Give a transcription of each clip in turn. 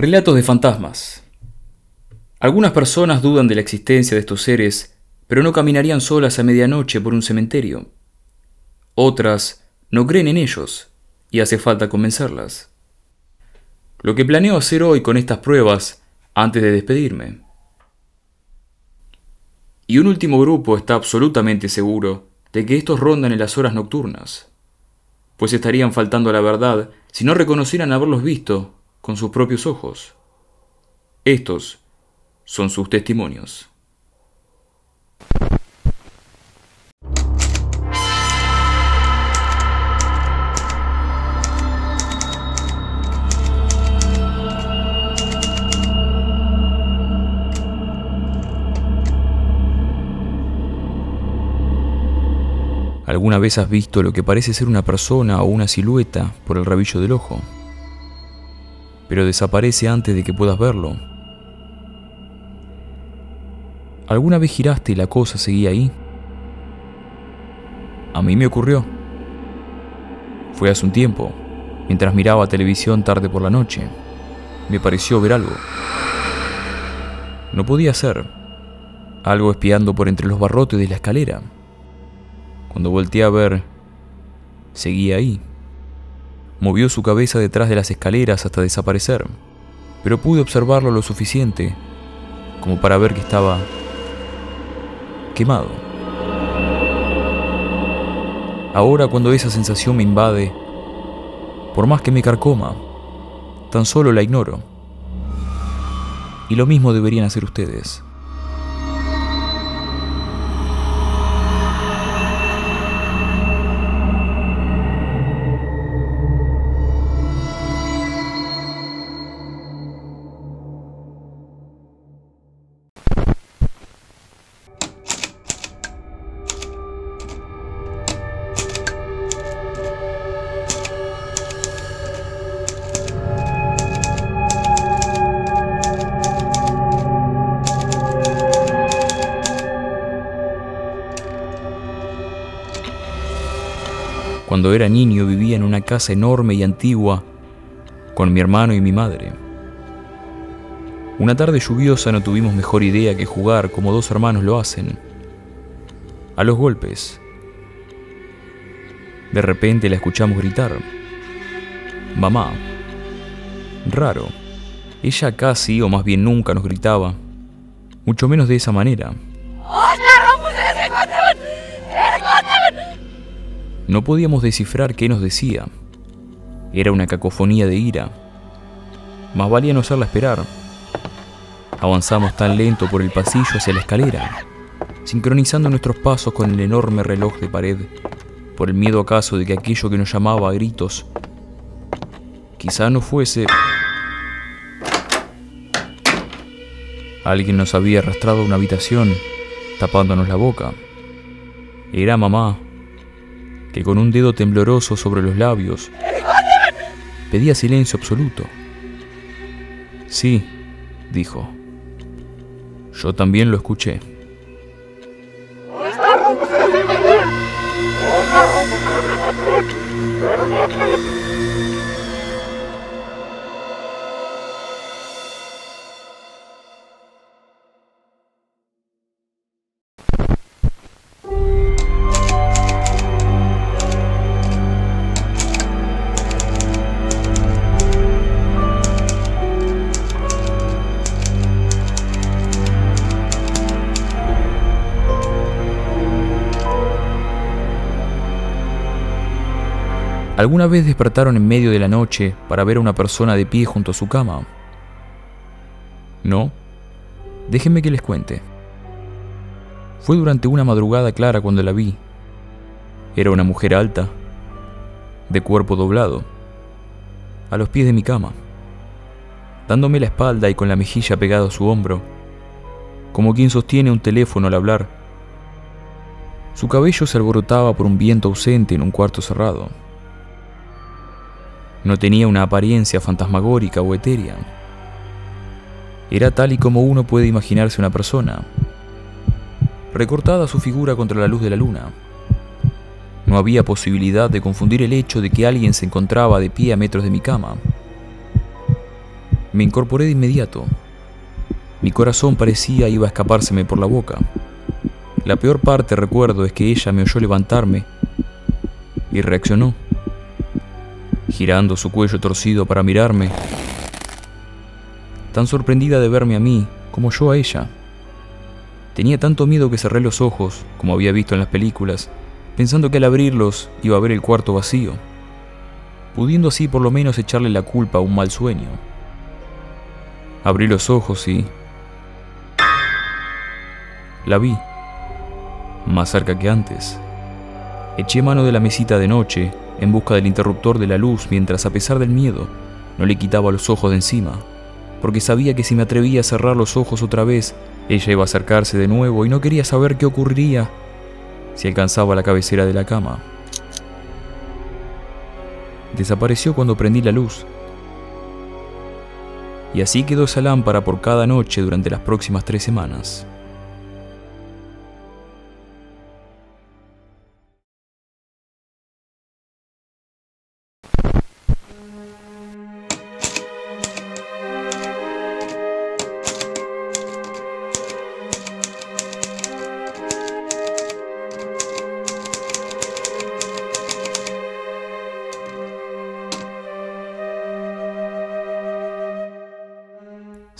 Relatos de fantasmas. Algunas personas dudan de la existencia de estos seres, pero no caminarían solas a medianoche por un cementerio. Otras no creen en ellos, y hace falta convencerlas. Lo que planeo hacer hoy con estas pruebas antes de despedirme. Y un último grupo está absolutamente seguro de que estos rondan en las horas nocturnas, pues estarían faltando a la verdad si no reconocieran haberlos visto con sus propios ojos. Estos son sus testimonios. ¿Alguna vez has visto lo que parece ser una persona o una silueta por el rabillo del ojo? Pero desaparece antes de que puedas verlo. ¿Alguna vez giraste y la cosa seguía ahí? A mí me ocurrió. Fue hace un tiempo, mientras miraba televisión tarde por la noche. Me pareció ver algo. No podía ser. Algo espiando por entre los barrotes de la escalera. Cuando volteé a ver, seguía ahí. Movió su cabeza detrás de las escaleras hasta desaparecer, pero pude observarlo lo suficiente como para ver que estaba quemado. Ahora cuando esa sensación me invade, por más que me carcoma, tan solo la ignoro. Y lo mismo deberían hacer ustedes. Cuando era niño vivía en una casa enorme y antigua con mi hermano y mi madre. Una tarde lluviosa no tuvimos mejor idea que jugar como dos hermanos lo hacen, a los golpes. De repente la escuchamos gritar, Mamá. Raro. Ella casi, o más bien nunca, nos gritaba, mucho menos de esa manera. No podíamos descifrar qué nos decía. Era una cacofonía de ira. Más valía no hacerla esperar. Avanzamos tan lento por el pasillo hacia la escalera, sincronizando nuestros pasos con el enorme reloj de pared, por el miedo acaso de que aquello que nos llamaba a gritos quizá no fuese... Alguien nos había arrastrado a una habitación, tapándonos la boca. Era mamá, que con un dedo tembloroso sobre los labios pedía silencio absoluto. Sí, dijo. Yo también lo escuché. ¿Alguna vez despertaron en medio de la noche para ver a una persona de pie junto a su cama? ¿No? Déjenme que les cuente. Fue durante una madrugada clara cuando la vi. Era una mujer alta, de cuerpo doblado, a los pies de mi cama, dándome la espalda y con la mejilla pegada a su hombro, como quien sostiene un teléfono al hablar. Su cabello se alborotaba por un viento ausente en un cuarto cerrado. No tenía una apariencia fantasmagórica o etérea. Era tal y como uno puede imaginarse una persona, recortada su figura contra la luz de la luna. No había posibilidad de confundir el hecho de que alguien se encontraba de pie a metros de mi cama. Me incorporé de inmediato. Mi corazón parecía iba a escapárseme por la boca. La peor parte, recuerdo, es que ella me oyó levantarme y reaccionó, girando su cuello torcido para mirarme, tan sorprendida de verme a mí como yo a ella. Tenía tanto miedo que cerré los ojos, como había visto en las películas, pensando que al abrirlos iba a ver el cuarto vacío, pudiendo así por lo menos echarle la culpa a un mal sueño. Abrí los ojos y... La vi, más cerca que antes. Eché mano de la mesita de noche en busca del interruptor de la luz mientras a pesar del miedo no le quitaba los ojos de encima, porque sabía que si me atrevía a cerrar los ojos otra vez, ella iba a acercarse de nuevo y no quería saber qué ocurriría si alcanzaba la cabecera de la cama. Desapareció cuando prendí la luz y así quedó esa lámpara por cada noche durante las próximas tres semanas.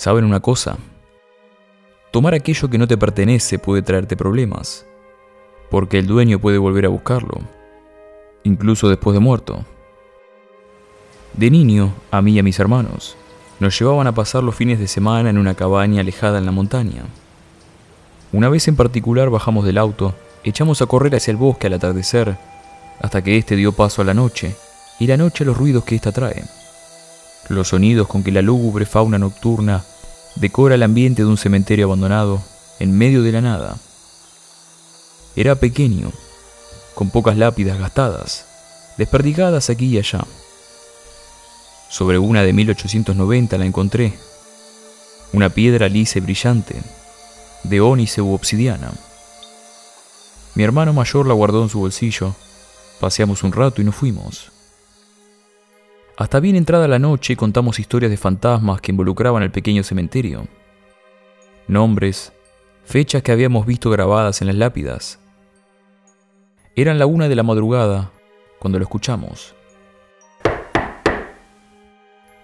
¿Saben una cosa? Tomar aquello que no te pertenece puede traerte problemas, porque el dueño puede volver a buscarlo, incluso después de muerto. De niño, a mí y a mis hermanos, nos llevaban a pasar los fines de semana en una cabaña alejada en la montaña. Una vez en particular bajamos del auto, echamos a correr hacia el bosque al atardecer, hasta que éste dio paso a la noche, y la noche a los ruidos que ésta trae. Los sonidos con que la lúgubre fauna nocturna decora el ambiente de un cementerio abandonado en medio de la nada. Era pequeño, con pocas lápidas gastadas, desperdigadas aquí y allá. Sobre una de 1890 la encontré, una piedra lisa y brillante, de ónice u obsidiana. Mi hermano mayor la guardó en su bolsillo, paseamos un rato y nos fuimos. Hasta bien entrada la noche contamos historias de fantasmas que involucraban el pequeño cementerio. Nombres, fechas que habíamos visto grabadas en las lápidas. Eran la una de la madrugada cuando lo escuchamos.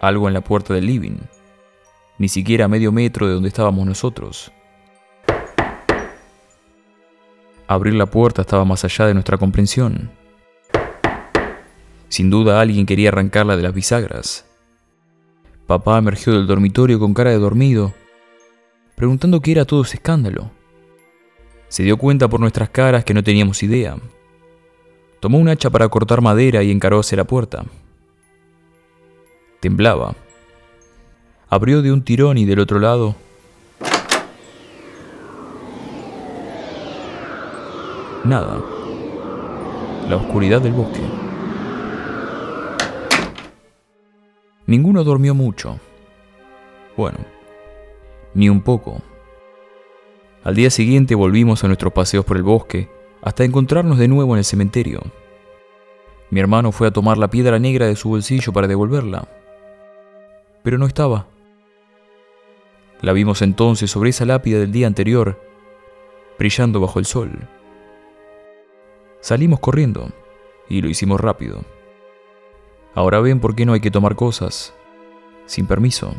Algo en la puerta del living, ni siquiera a medio metro de donde estábamos nosotros. Abrir la puerta estaba más allá de nuestra comprensión. Sin duda alguien quería arrancarla de las bisagras. Papá emergió del dormitorio con cara de dormido, preguntando qué era todo ese escándalo. Se dio cuenta por nuestras caras que no teníamos idea. Tomó un hacha para cortar madera y encaró hacia la puerta. Temblaba. Abrió de un tirón y del otro lado Nada. La oscuridad del bosque. Ninguno durmió mucho. Bueno, ni un poco. Al día siguiente volvimos a nuestros paseos por el bosque hasta encontrarnos de nuevo en el cementerio. Mi hermano fue a tomar la piedra negra de su bolsillo para devolverla, pero no estaba. La vimos entonces sobre esa lápida del día anterior, brillando bajo el sol. Salimos corriendo y lo hicimos rápido. Ahora ven por qué no hay que tomar cosas sin permiso.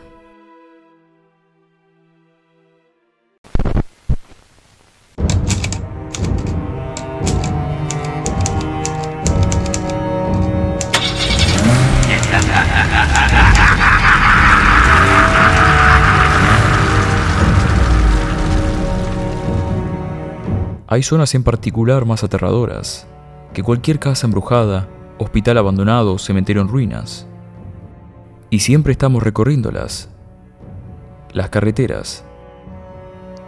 Hay zonas en particular más aterradoras que cualquier casa embrujada hospital abandonado, cementerio en ruinas. Y siempre estamos recorriéndolas. Las carreteras.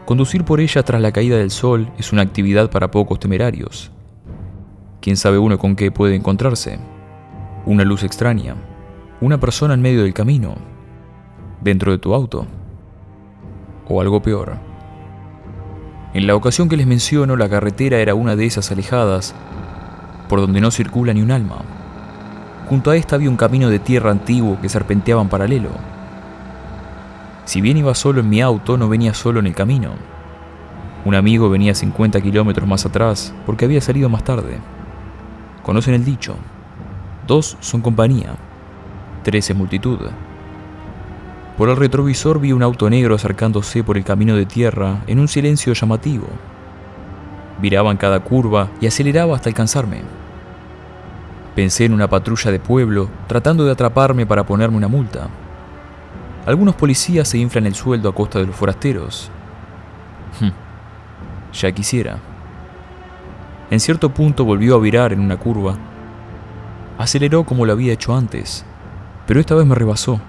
Conducir por ellas tras la caída del sol es una actividad para pocos temerarios. ¿Quién sabe uno con qué puede encontrarse? Una luz extraña, una persona en medio del camino, dentro de tu auto, o algo peor. En la ocasión que les menciono, la carretera era una de esas alejadas por donde no circula ni un alma. Junto a esta había un camino de tierra antiguo que serpenteaba en paralelo. Si bien iba solo en mi auto, no venía solo en el camino. Un amigo venía 50 kilómetros más atrás porque había salido más tarde. Conocen el dicho. Dos son compañía, tres es multitud. Por el retrovisor vi un auto negro acercándose por el camino de tierra en un silencio llamativo. Viraba en cada curva y aceleraba hasta alcanzarme. Pensé en una patrulla de pueblo tratando de atraparme para ponerme una multa. Algunos policías se inflan el sueldo a costa de los forasteros. Hm, ya quisiera. En cierto punto volvió a virar en una curva. Aceleró como lo había hecho antes, pero esta vez me rebasó.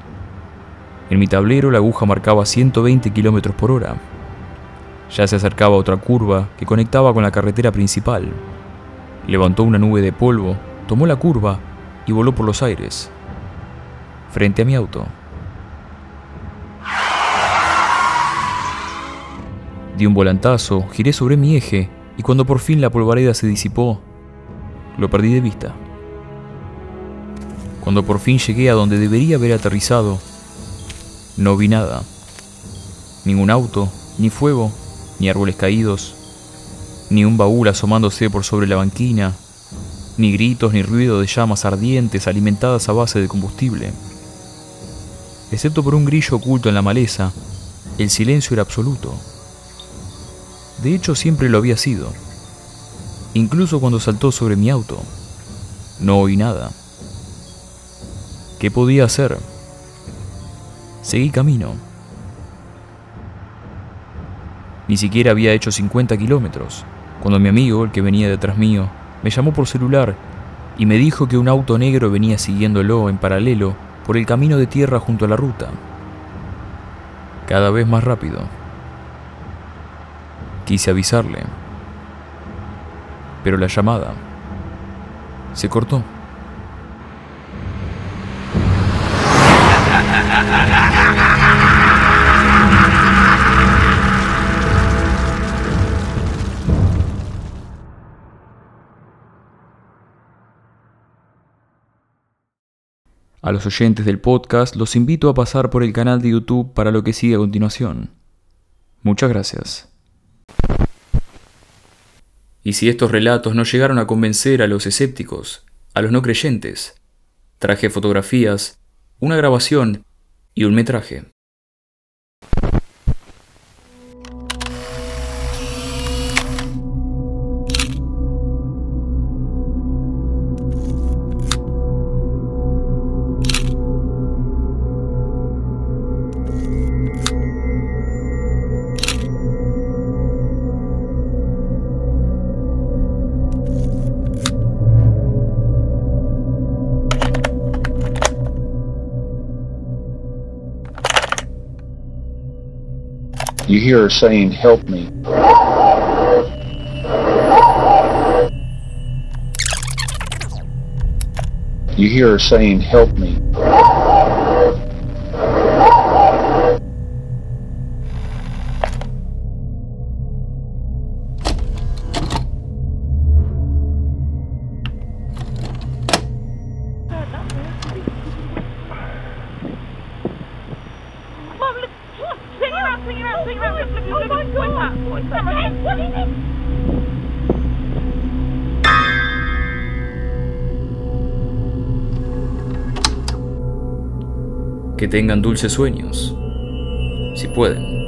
En mi tablero la aguja marcaba 120 km por hora. Ya se acercaba a otra curva que conectaba con la carretera principal. Levantó una nube de polvo, tomó la curva y voló por los aires, frente a mi auto. Di un volantazo, giré sobre mi eje y cuando por fin la polvareda se disipó, lo perdí de vista. Cuando por fin llegué a donde debería haber aterrizado, no vi nada. Ningún auto, ni fuego, ni árboles caídos, ni un baúl asomándose por sobre la banquina, ni gritos ni ruido de llamas ardientes alimentadas a base de combustible. Excepto por un grillo oculto en la maleza, el silencio era absoluto. De hecho, siempre lo había sido. Incluso cuando saltó sobre mi auto. No oí nada. ¿Qué podía hacer? Seguí camino. Ni siquiera había hecho 50 kilómetros, cuando mi amigo, el que venía detrás mío, me llamó por celular y me dijo que un auto negro venía siguiéndolo en paralelo por el camino de tierra junto a la ruta. Cada vez más rápido. Quise avisarle, pero la llamada se cortó. A los oyentes del podcast los invito a pasar por el canal de YouTube para lo que sigue a continuación. Muchas gracias. Y si estos relatos no llegaron a convencer a los escépticos, a los no creyentes, traje fotografías, una grabación y un metraje. You hear her saying, Help me. You hear her saying, Help me. Que tengan dulces sueños, si pueden.